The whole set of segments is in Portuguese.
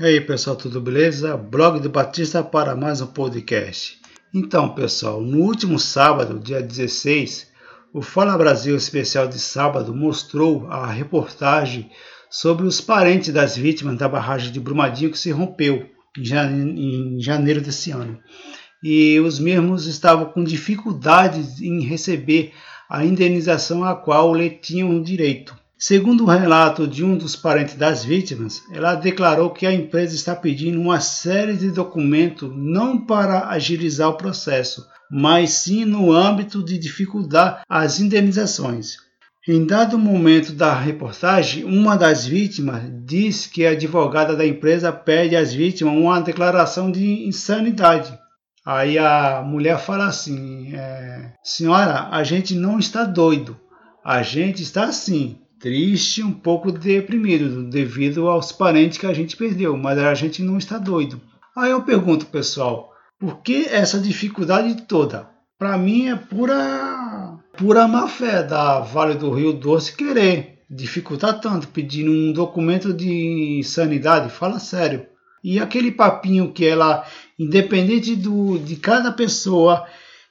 E aí pessoal, tudo beleza? Blog do Batista para mais um podcast. Então pessoal, no último sábado, dia 16, o Fala Brasil especial de sábado mostrou a reportagem sobre os parentes das vítimas da barragem de Brumadinho que se rompeu em janeiro desse ano. E os mesmos estavam com dificuldades em receber a indenização a qual lhe tinham direito. Segundo o relato de um dos parentes das vítimas, ela declarou que a empresa está pedindo uma série de documentos não para agilizar o processo, mas sim no âmbito de dificultar as indenizações. Em dado momento da reportagem, uma das vítimas diz que a advogada da empresa pede às vítimas uma declaração de insanidade. Aí a mulher fala assim: é, Senhora, a gente não está doido, a gente está assim, triste, um pouco deprimido devido aos parentes que a gente perdeu, mas a gente não está doido. Aí eu pergunto, pessoal, por que essa dificuldade toda? Para mim é pura pura má fé da Vale do Rio Doce querer dificultar tanto, pedindo um documento de sanidade, fala sério. E aquele papinho que ela, independente do, de cada pessoa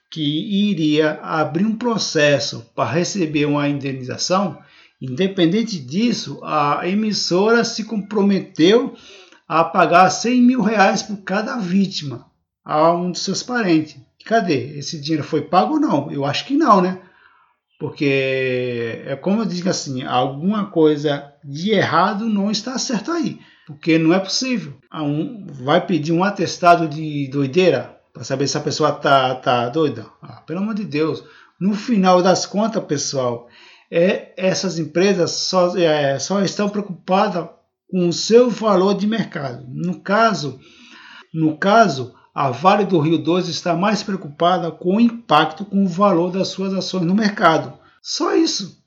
que iria abrir um processo para receber uma indenização, Independente disso, a emissora se comprometeu a pagar 100 mil reais por cada vítima a um dos seus parentes. Cadê? Esse dinheiro foi pago ou não? Eu acho que não, né? Porque é como eu digo assim, alguma coisa de errado não está certo aí. Porque não é possível. Um, vai pedir um atestado de doideira para saber se a pessoa tá, tá doida? Ah, pelo amor de Deus. No final das contas, pessoal, é, essas empresas só, é, só estão preocupadas com o seu valor de mercado. No caso, no caso, a Vale do Rio Doce está mais preocupada com o impacto com o valor das suas ações no mercado. Só isso.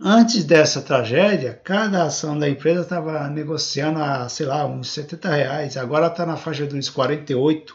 Antes dessa tragédia, cada ação da empresa estava negociando a, sei lá, uns 70 reais. Agora está na faixa dos 48.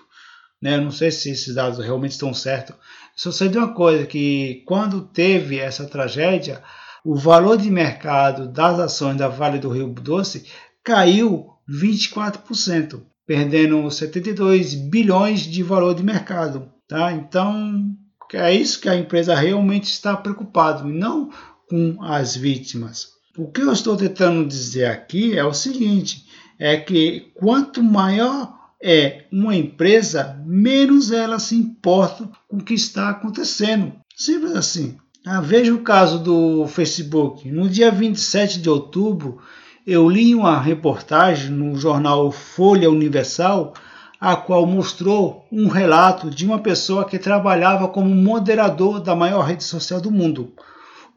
Né? Não sei se esses dados realmente estão certos. Só sei de uma coisa, que quando teve essa tragédia, o valor de mercado das ações da Vale do Rio Doce caiu 24%, perdendo 72 bilhões de valor de mercado. Tá? Então, é isso que a empresa realmente está preocupada, não com as vítimas. O que eu estou tentando dizer aqui é o seguinte: é que quanto maior é uma empresa, menos ela se importa com o que está acontecendo. Simples assim. Ah, veja o caso do Facebook. No dia 27 de outubro, eu li uma reportagem no jornal Folha Universal, a qual mostrou um relato de uma pessoa que trabalhava como moderador da maior rede social do mundo.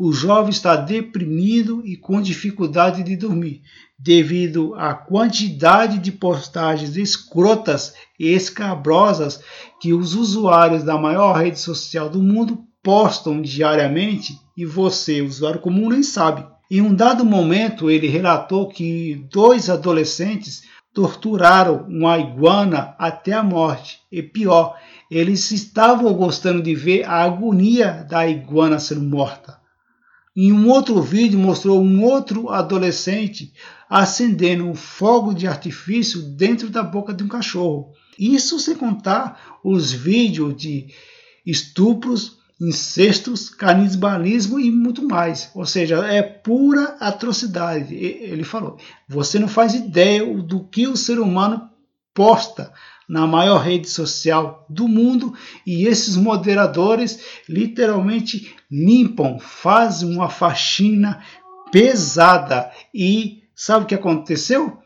O jovem está deprimido e com dificuldade de dormir, devido à quantidade de postagens escrotas e escabrosas que os usuários da maior rede social do mundo postam diariamente e você, usuário comum, nem sabe. Em um dado momento, ele relatou que dois adolescentes torturaram uma iguana até a morte. E pior, eles estavam gostando de ver a agonia da iguana sendo morta. Em um outro vídeo mostrou um outro adolescente acendendo um fogo de artifício dentro da boca de um cachorro. Isso sem contar os vídeos de estupros, incestos, canibalismo e muito mais. Ou seja, é pura atrocidade. Ele falou: você não faz ideia do que o ser humano posta na maior rede social do mundo e esses moderadores literalmente limpam, fazem uma faxina pesada e sabe o que aconteceu?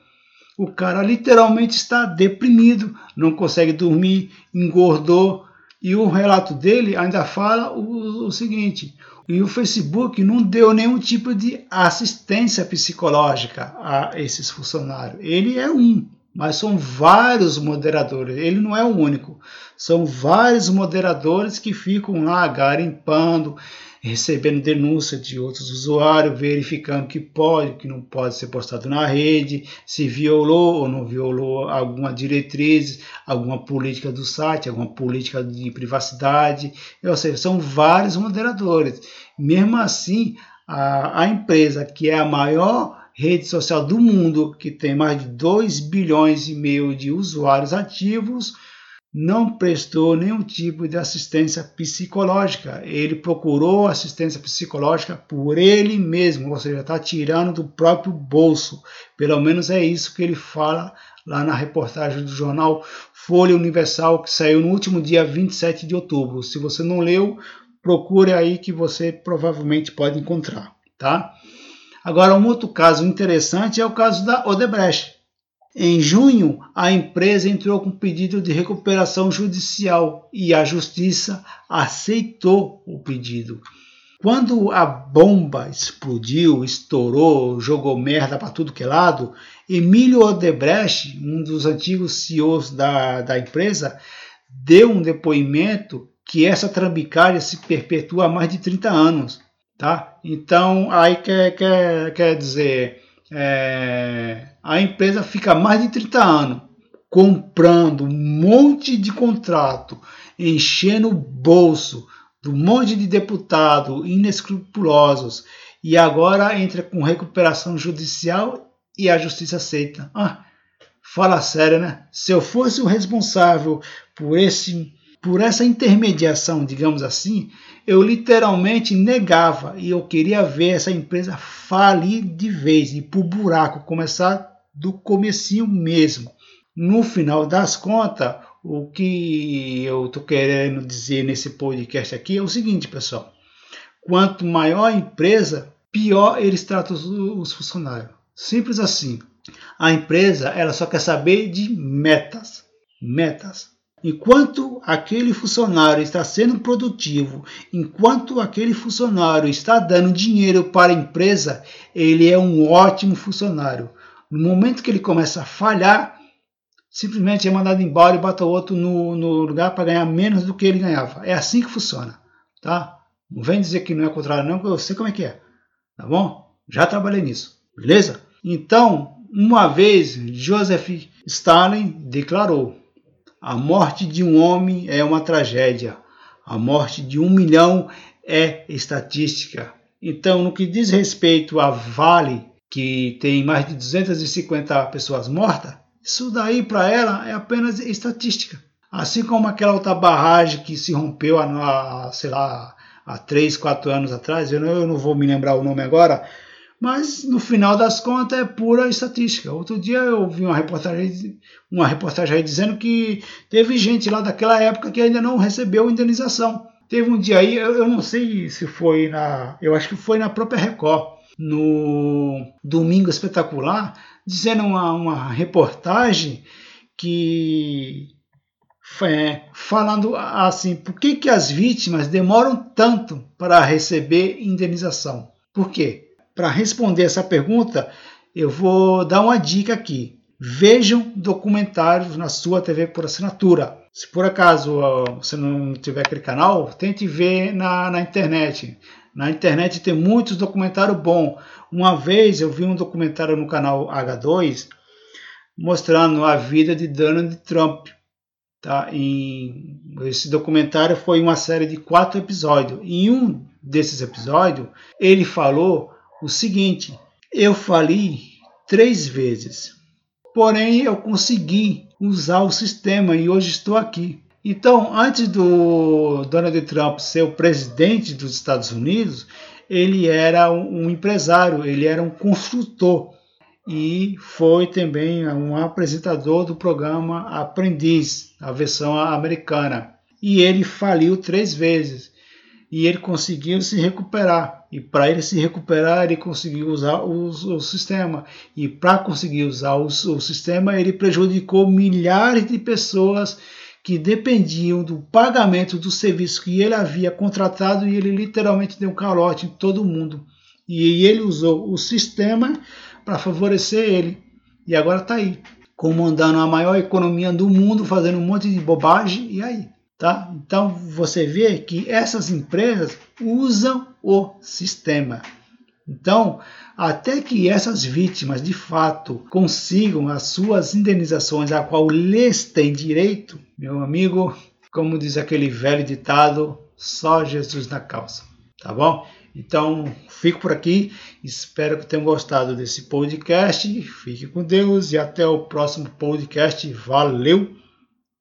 O cara literalmente está deprimido, não consegue dormir, engordou e o relato dele ainda fala o, o seguinte: e o Facebook não deu nenhum tipo de assistência psicológica a esses funcionários. Ele é um mas são vários moderadores, ele não é o único. São vários moderadores que ficam lá garimpando, recebendo denúncia de outros usuários, verificando que pode, que não pode ser postado na rede, se violou ou não violou alguma diretriz, alguma política do site, alguma política de privacidade. Ou seja, são vários moderadores. Mesmo assim, a, a empresa que é a maior rede social do mundo que tem mais de 2 bilhões e meio de usuários ativos, não prestou nenhum tipo de assistência psicológica. Ele procurou assistência psicológica por ele mesmo, ou seja, está tirando do próprio bolso. Pelo menos é isso que ele fala lá na reportagem do jornal Folha Universal, que saiu no último dia 27 de outubro. Se você não leu, procure aí que você provavelmente pode encontrar, tá? Agora, um outro caso interessante é o caso da Odebrecht. Em junho, a empresa entrou com pedido de recuperação judicial e a justiça aceitou o pedido. Quando a bomba explodiu, estourou, jogou merda para tudo que é lado, Emílio Odebrecht, um dos antigos CEOs da, da empresa, deu um depoimento que essa trambicaria se perpetua há mais de 30 anos. Tá? Então, aí quer, quer, quer dizer, é, a empresa fica mais de 30 anos comprando um monte de contrato, enchendo o bolso do monte de deputados inescrupulosos e agora entra com recuperação judicial e a justiça aceita. Ah, fala sério, né? Se eu fosse o responsável por esse por essa intermediação, digamos assim, eu literalmente negava e eu queria ver essa empresa falir de vez e por buraco, começar do comecinho mesmo. No final das contas, o que eu estou querendo dizer nesse podcast aqui é o seguinte, pessoal. Quanto maior a empresa, pior eles tratam os funcionários. Simples assim. A empresa ela só quer saber de metas. Metas. Enquanto aquele funcionário está sendo produtivo, enquanto aquele funcionário está dando dinheiro para a empresa, ele é um ótimo funcionário. No momento que ele começa a falhar, simplesmente é mandado embora e bota outro no, no lugar para ganhar menos do que ele ganhava. É assim que funciona, tá? Não vem dizer que não é contrário não, que eu sei como é que é, tá bom? Já trabalhei nisso, beleza? Então, uma vez, Joseph Stalin declarou a morte de um homem é uma tragédia. A morte de um milhão é estatística. Então, no que diz respeito a Vale, que tem mais de 250 pessoas mortas, isso daí para ela é apenas estatística. Assim como aquela outra barragem que se rompeu há, sei lá, há 3, 4 anos atrás, eu não, eu não vou me lembrar o nome agora, mas no final das contas é pura estatística. Outro dia eu vi uma reportagem, uma reportagem dizendo que teve gente lá daquela época que ainda não recebeu indenização. Teve um dia aí, eu, não sei se foi na. Eu acho que foi na própria Record, no Domingo Espetacular, dizendo uma, uma reportagem que é, falando assim, por que, que as vítimas demoram tanto para receber indenização? Por quê? Para responder essa pergunta, eu vou dar uma dica aqui. Vejam documentários na sua TV por assinatura. Se por acaso você não tiver aquele canal, tente ver na, na internet. Na internet tem muitos documentários bons. Uma vez eu vi um documentário no canal H2 mostrando a vida de Donald Trump. Tá? E esse documentário foi uma série de quatro episódios. Em um desses episódios, ele falou o seguinte: eu falei três vezes, porém eu consegui usar o sistema e hoje estou aqui. Então, antes do Donald Trump ser o presidente dos Estados Unidos, ele era um empresário, ele era um construtor e foi também um apresentador do programa Aprendiz, a versão americana. E ele faliu três vezes e ele conseguiu se recuperar. E para ele se recuperar, ele conseguiu usar o, sistema. E para conseguir usar o sistema, ele prejudicou milhares de pessoas que dependiam do pagamento do serviço que ele havia contratado e ele literalmente deu um calote em todo mundo. E ele usou o sistema para favorecer ele. E agora está aí, comandando a maior economia do mundo, fazendo um monte de bobagem. E aí? Tá? Então você vê que essas empresas usam o sistema. Então, até que essas vítimas de fato consigam as suas indenizações a qual lhes tem direito, meu amigo, como diz aquele velho ditado, só Jesus na causa, tá bom? Então, fico por aqui. Espero que tenham gostado desse podcast. Fique com Deus e até o próximo podcast. Valeu!